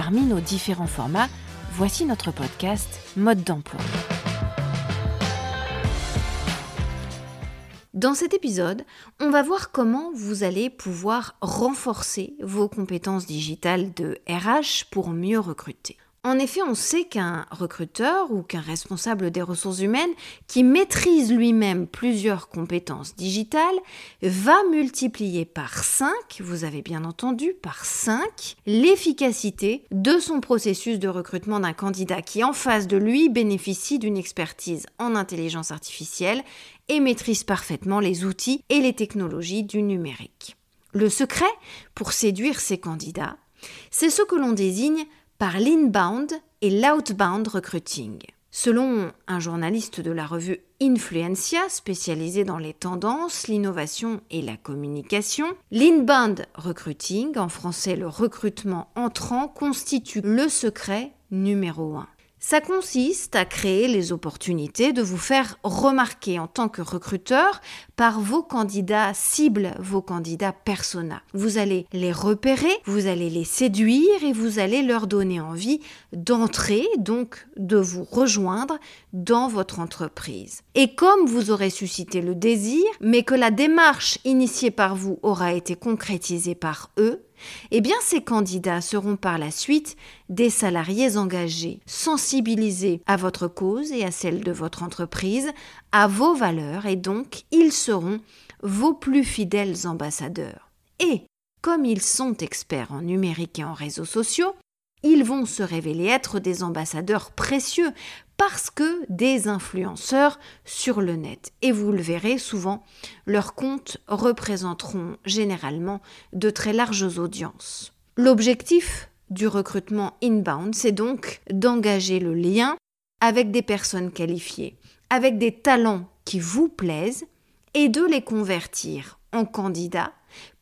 Parmi nos différents formats, voici notre podcast Mode d'emploi. Dans cet épisode, on va voir comment vous allez pouvoir renforcer vos compétences digitales de RH pour mieux recruter. En effet, on sait qu'un recruteur ou qu'un responsable des ressources humaines qui maîtrise lui-même plusieurs compétences digitales va multiplier par 5, vous avez bien entendu, par 5, l'efficacité de son processus de recrutement d'un candidat qui en face de lui bénéficie d'une expertise en intelligence artificielle et maîtrise parfaitement les outils et les technologies du numérique. Le secret pour séduire ces candidats, c'est ce que l'on désigne par l'inbound et l'outbound recruiting. Selon un journaliste de la revue Influencia, spécialisé dans les tendances, l'innovation et la communication, l'inbound recruiting, en français le recrutement entrant, constitue le secret numéro un. Ça consiste à créer les opportunités de vous faire remarquer en tant que recruteur par vos candidats cibles, vos candidats persona. Vous allez les repérer, vous allez les séduire et vous allez leur donner envie d'entrer, donc de vous rejoindre dans votre entreprise. Et comme vous aurez suscité le désir, mais que la démarche initiée par vous aura été concrétisée par eux, eh bien ces candidats seront par la suite des salariés engagés, sensibilisés à votre cause et à celle de votre entreprise, à vos valeurs, et donc ils seront vos plus fidèles ambassadeurs. Et comme ils sont experts en numérique et en réseaux sociaux, ils vont se révéler être des ambassadeurs précieux parce que des influenceurs sur le net. Et vous le verrez souvent, leurs comptes représenteront généralement de très larges audiences. L'objectif du recrutement inbound, c'est donc d'engager le lien avec des personnes qualifiées, avec des talents qui vous plaisent, et de les convertir en candidats,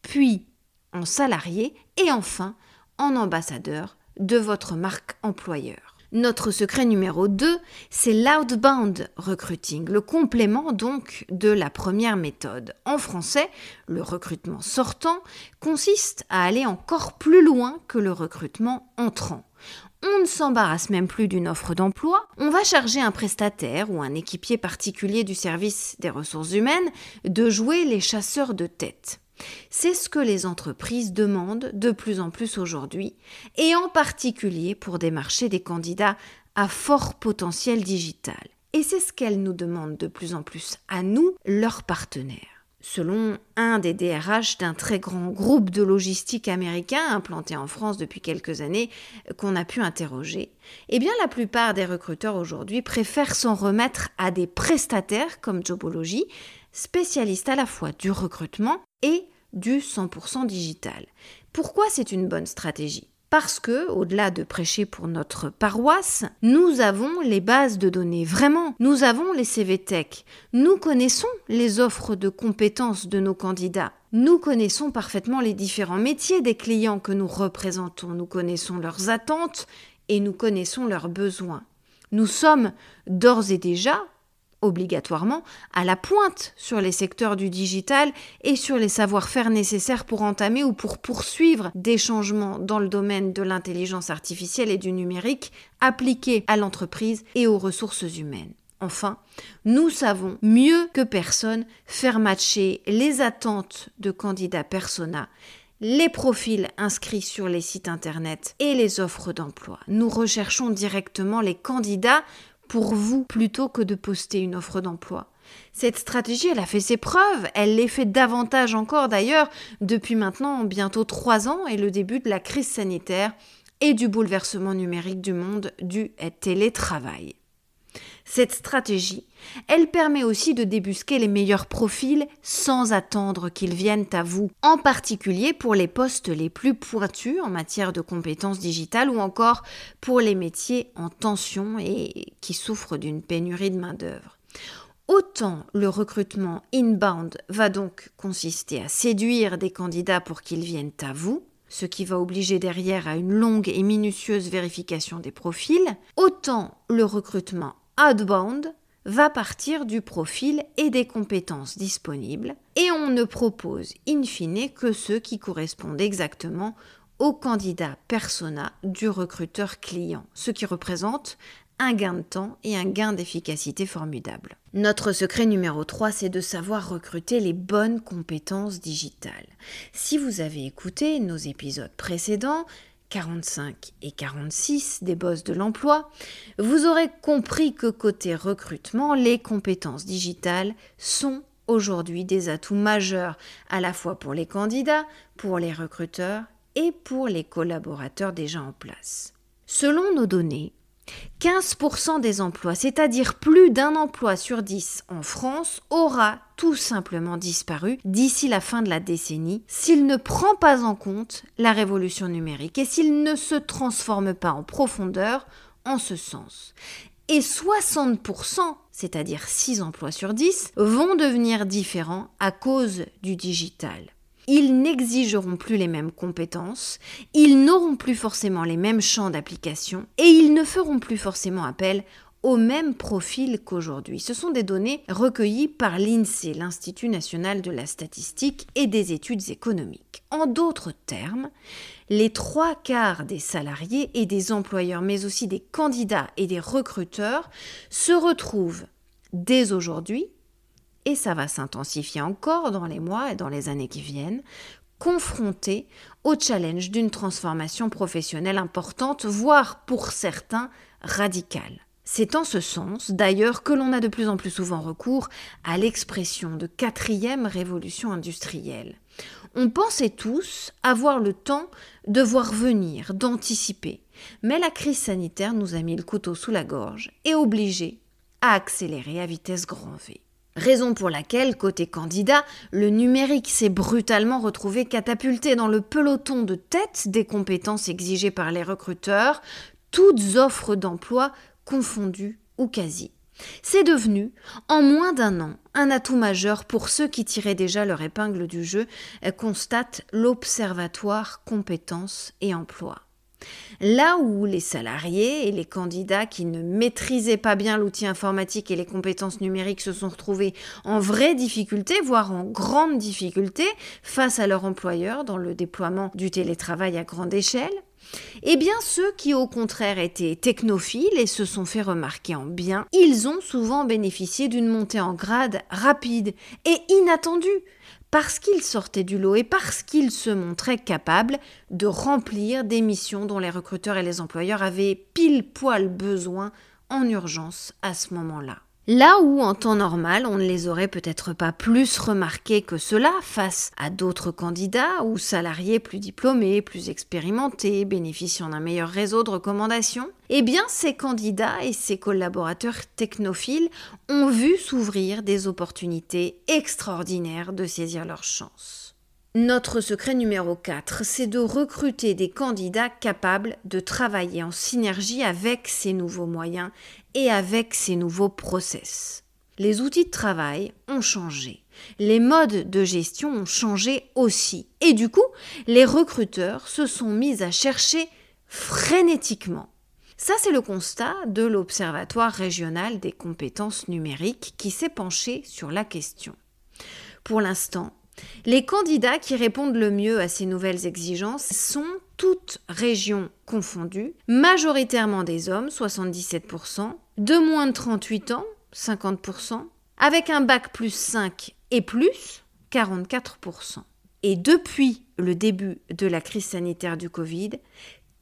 puis en salariés, et enfin en ambassadeurs de votre marque employeur. Notre secret numéro 2, c'est l'outbound recruiting, le complément donc de la première méthode. En français, le recrutement sortant consiste à aller encore plus loin que le recrutement entrant. On ne s'embarrasse même plus d'une offre d'emploi, on va charger un prestataire ou un équipier particulier du service des ressources humaines de jouer les chasseurs de tête. C'est ce que les entreprises demandent de plus en plus aujourd'hui, et en particulier pour démarcher des candidats à fort potentiel digital. Et c'est ce qu'elles nous demandent de plus en plus à nous, leurs partenaires. Selon un des DRH d'un très grand groupe de logistique américain implanté en France depuis quelques années qu'on a pu interroger, eh bien la plupart des recruteurs aujourd'hui préfèrent s'en remettre à des prestataires comme Jobology, spécialistes à la fois du recrutement et du 100% digital. Pourquoi c'est une bonne stratégie? Parce que, au-delà de prêcher pour notre paroisse, nous avons les bases de données, vraiment. Nous avons les CV Tech. Nous connaissons les offres de compétences de nos candidats. Nous connaissons parfaitement les différents métiers des clients que nous représentons. Nous connaissons leurs attentes et nous connaissons leurs besoins. Nous sommes d'ores et déjà obligatoirement à la pointe sur les secteurs du digital et sur les savoir-faire nécessaires pour entamer ou pour poursuivre des changements dans le domaine de l'intelligence artificielle et du numérique appliqués à l'entreprise et aux ressources humaines. Enfin, nous savons mieux que personne faire matcher les attentes de candidats persona les profils inscrits sur les sites internet et les offres d'emploi. Nous recherchons directement les candidats pour vous plutôt que de poster une offre d'emploi. Cette stratégie, elle a fait ses preuves, elle l'est fait davantage encore d'ailleurs depuis maintenant bientôt trois ans et le début de la crise sanitaire et du bouleversement numérique du monde du télétravail. Cette stratégie, elle permet aussi de débusquer les meilleurs profils sans attendre qu'ils viennent à vous, en particulier pour les postes les plus pointus en matière de compétences digitales ou encore pour les métiers en tension et qui souffrent d'une pénurie de main-d'œuvre. Autant le recrutement inbound va donc consister à séduire des candidats pour qu'ils viennent à vous, ce qui va obliger derrière à une longue et minutieuse vérification des profils, autant le recrutement outbound va partir du profil et des compétences disponibles et on ne propose in fine que ceux qui correspondent exactement au candidat persona du recruteur client, ce qui représente un gain de temps et un gain d'efficacité formidable. Notre secret numéro 3, c'est de savoir recruter les bonnes compétences digitales. Si vous avez écouté nos épisodes précédents, 45 et 46 des boss de l'emploi, vous aurez compris que côté recrutement, les compétences digitales sont aujourd'hui des atouts majeurs à la fois pour les candidats, pour les recruteurs et pour les collaborateurs déjà en place. Selon nos données, 15% des emplois, c'est-à-dire plus d'un emploi sur 10 en France, aura tout simplement disparu d'ici la fin de la décennie s'il ne prend pas en compte la révolution numérique et s'il ne se transforme pas en profondeur en ce sens. Et 60%, c'est-à-dire 6 emplois sur 10, vont devenir différents à cause du digital ils n'exigeront plus les mêmes compétences, ils n'auront plus forcément les mêmes champs d'application et ils ne feront plus forcément appel au même profil qu'aujourd'hui. Ce sont des données recueillies par l'INSEE, l'Institut national de la statistique et des études économiques. En d'autres termes, les trois quarts des salariés et des employeurs, mais aussi des candidats et des recruteurs, se retrouvent dès aujourd'hui et ça va s'intensifier encore dans les mois et dans les années qui viennent, confrontés au challenge d'une transformation professionnelle importante, voire pour certains radicale. C'est en ce sens, d'ailleurs, que l'on a de plus en plus souvent recours à l'expression de quatrième révolution industrielle. On pensait tous avoir le temps de voir venir, d'anticiper, mais la crise sanitaire nous a mis le couteau sous la gorge et obligé à accélérer à vitesse grand V. Raison pour laquelle, côté candidat, le numérique s'est brutalement retrouvé catapulté dans le peloton de tête des compétences exigées par les recruteurs, toutes offres d'emploi confondues ou quasi. C'est devenu, en moins d'un an, un atout majeur pour ceux qui tiraient déjà leur épingle du jeu, constate l'Observatoire compétences et emploi. Là où les salariés et les candidats qui ne maîtrisaient pas bien l'outil informatique et les compétences numériques se sont retrouvés en vraie difficulté, voire en grande difficulté, face à leur employeur dans le déploiement du télétravail à grande échelle, eh bien, ceux qui au contraire étaient technophiles et se sont fait remarquer en bien, ils ont souvent bénéficié d'une montée en grade rapide et inattendue, parce qu'ils sortaient du lot et parce qu'ils se montraient capables de remplir des missions dont les recruteurs et les employeurs avaient pile poil besoin en urgence à ce moment-là. Là où en temps normal on ne les aurait peut-être pas plus remarqués que cela face à d'autres candidats ou salariés plus diplômés, plus expérimentés, bénéficiant d'un meilleur réseau de recommandations, eh bien ces candidats et ces collaborateurs technophiles ont vu s'ouvrir des opportunités extraordinaires de saisir leur chance. Notre secret numéro 4, c'est de recruter des candidats capables de travailler en synergie avec ces nouveaux moyens et avec ces nouveaux process. Les outils de travail ont changé. Les modes de gestion ont changé aussi. Et du coup, les recruteurs se sont mis à chercher frénétiquement. Ça, c'est le constat de l'Observatoire régional des compétences numériques qui s'est penché sur la question. Pour l'instant, les candidats qui répondent le mieux à ces nouvelles exigences sont toutes régions confondues, majoritairement des hommes, 77%, de moins de 38 ans, 50%, avec un bac plus 5 et plus, 44%. Et depuis le début de la crise sanitaire du Covid,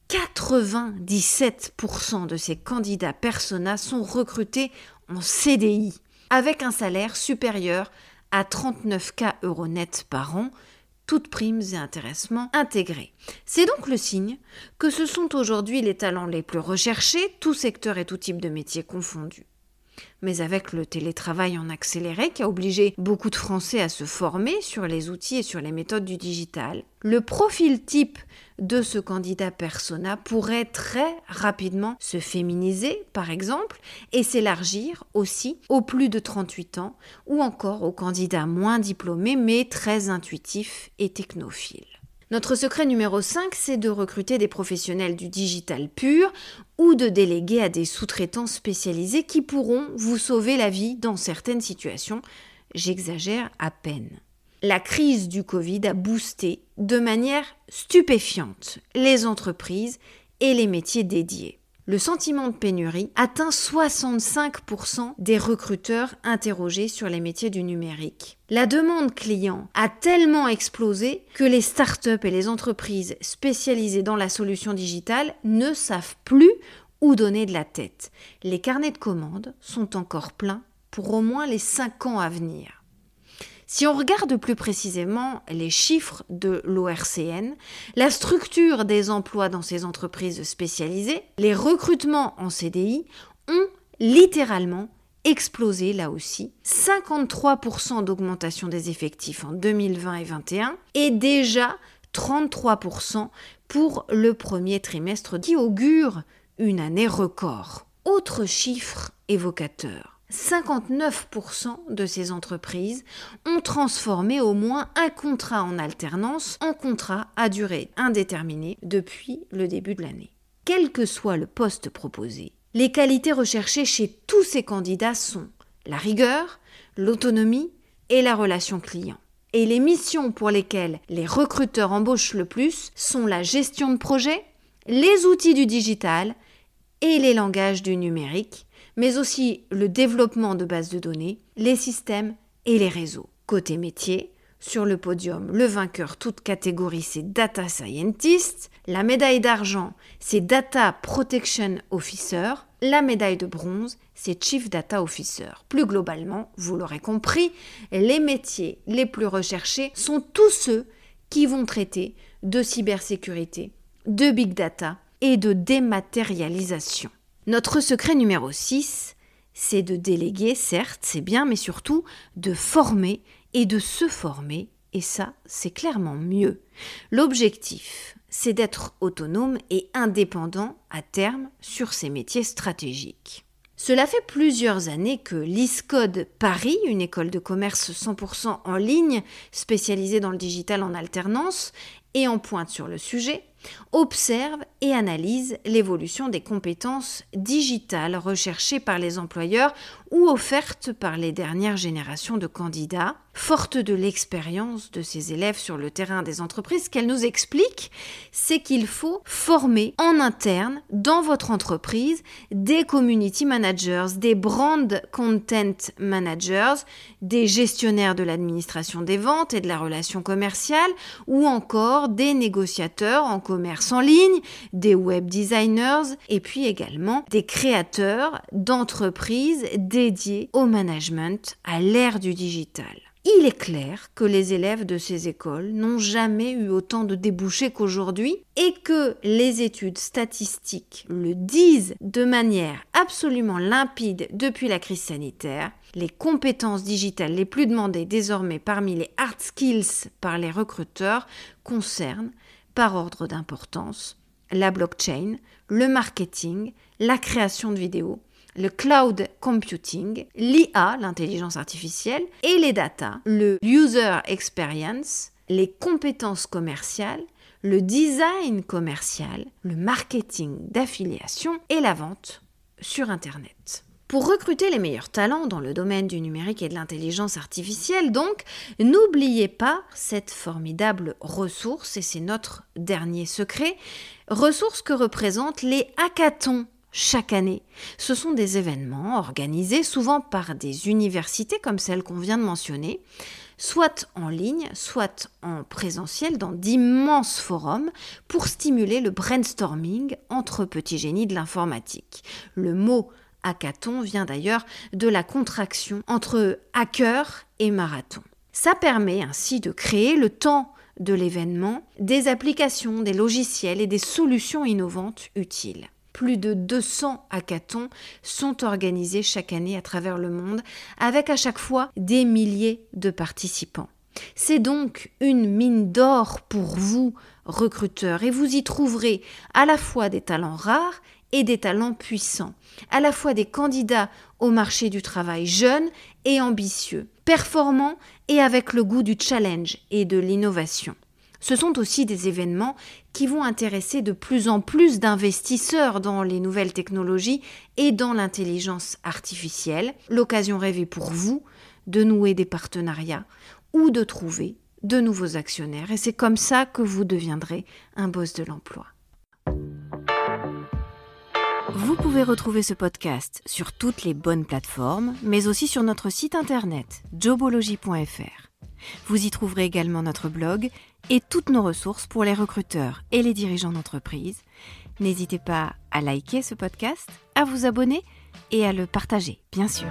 97% de ces candidats persona sont recrutés en CDI, avec un salaire supérieur à 39K euros net par an, toutes primes et intéressements intégrés. C'est donc le signe que ce sont aujourd'hui les talents les plus recherchés, tous secteurs et tout type de métiers confondus. Mais avec le télétravail en accéléré qui a obligé beaucoup de Français à se former sur les outils et sur les méthodes du digital, le profil type de ce candidat persona pourrait très rapidement se féminiser, par exemple, et s'élargir aussi aux plus de 38 ans ou encore aux candidats moins diplômés mais très intuitifs et technophiles. Notre secret numéro 5, c'est de recruter des professionnels du digital pur ou de déléguer à des sous-traitants spécialisés qui pourront vous sauver la vie dans certaines situations. J'exagère à peine. La crise du Covid a boosté de manière stupéfiante les entreprises et les métiers dédiés le sentiment de pénurie atteint 65% des recruteurs interrogés sur les métiers du numérique. La demande client a tellement explosé que les startups et les entreprises spécialisées dans la solution digitale ne savent plus où donner de la tête. Les carnets de commandes sont encore pleins pour au moins les 5 ans à venir. Si on regarde plus précisément les chiffres de l'ORCN, la structure des emplois dans ces entreprises spécialisées, les recrutements en CDI ont littéralement explosé là aussi. 53% d'augmentation des effectifs en 2020 et 2021 et déjà 33% pour le premier trimestre qui augure une année record. Autre chiffre évocateur. 59% de ces entreprises ont transformé au moins un contrat en alternance en contrat à durée indéterminée depuis le début de l'année. Quel que soit le poste proposé, les qualités recherchées chez tous ces candidats sont la rigueur, l'autonomie et la relation client. Et les missions pour lesquelles les recruteurs embauchent le plus sont la gestion de projet, les outils du digital et les langages du numérique, mais aussi le développement de bases de données, les systèmes et les réseaux. Côté métier, sur le podium, le vainqueur toute catégorie, c'est Data Scientist. La médaille d'argent, c'est Data Protection Officer. La médaille de bronze, c'est Chief Data Officer. Plus globalement, vous l'aurez compris, les métiers les plus recherchés sont tous ceux qui vont traiter de cybersécurité, de big data et de dématérialisation. Notre secret numéro 6, c'est de déléguer, certes, c'est bien, mais surtout de former et de se former, et ça, c'est clairement mieux. L'objectif, c'est d'être autonome et indépendant à terme sur ces métiers stratégiques. Cela fait plusieurs années que l'ISCODE Paris, une école de commerce 100% en ligne spécialisée dans le digital en alternance et en pointe sur le sujet, observe et analyse l'évolution des compétences digitales recherchées par les employeurs ou offertes par les dernières générations de candidats. Forte de l'expérience de ces élèves sur le terrain des entreprises, qu'elle nous explique, c'est qu'il faut former en interne dans votre entreprise des community managers, des brand content managers, des gestionnaires de l'administration des ventes et de la relation commerciale ou encore des négociateurs en commerce en ligne, des web designers et puis également des créateurs d'entreprises dédiées au management à l'ère du digital. Il est clair que les élèves de ces écoles n'ont jamais eu autant de débouchés qu'aujourd'hui et que les études statistiques le disent de manière absolument limpide depuis la crise sanitaire. Les compétences digitales les plus demandées désormais parmi les hard skills par les recruteurs concernent, par ordre d'importance, la blockchain, le marketing, la création de vidéos, le cloud computing, l'IA, l'intelligence artificielle, et les data, le user experience, les compétences commerciales, le design commercial, le marketing d'affiliation et la vente sur Internet. Pour recruter les meilleurs talents dans le domaine du numérique et de l'intelligence artificielle, donc, n'oubliez pas cette formidable ressource, et c'est notre dernier secret, ressource que représentent les hackathons chaque année. Ce sont des événements organisés souvent par des universités comme celle qu'on vient de mentionner, soit en ligne, soit en présentiel dans d'immenses forums pour stimuler le brainstorming entre petits génies de l'informatique. Le mot hackathon vient d'ailleurs de la contraction entre hacker et marathon. Ça permet ainsi de créer le temps de l'événement des applications, des logiciels et des solutions innovantes utiles. Plus de 200 hackathons sont organisés chaque année à travers le monde, avec à chaque fois des milliers de participants. C'est donc une mine d'or pour vous, recruteurs, et vous y trouverez à la fois des talents rares et des talents puissants, à la fois des candidats au marché du travail jeunes et ambitieux, performants et avec le goût du challenge et de l'innovation. Ce sont aussi des événements qui vont intéresser de plus en plus d'investisseurs dans les nouvelles technologies et dans l'intelligence artificielle, l'occasion rêvée pour vous de nouer des partenariats ou de trouver de nouveaux actionnaires. Et c'est comme ça que vous deviendrez un boss de l'emploi. Vous pouvez retrouver ce podcast sur toutes les bonnes plateformes, mais aussi sur notre site internet jobology.fr. Vous y trouverez également notre blog et toutes nos ressources pour les recruteurs et les dirigeants d'entreprise. N'hésitez pas à liker ce podcast, à vous abonner et à le partager, bien sûr.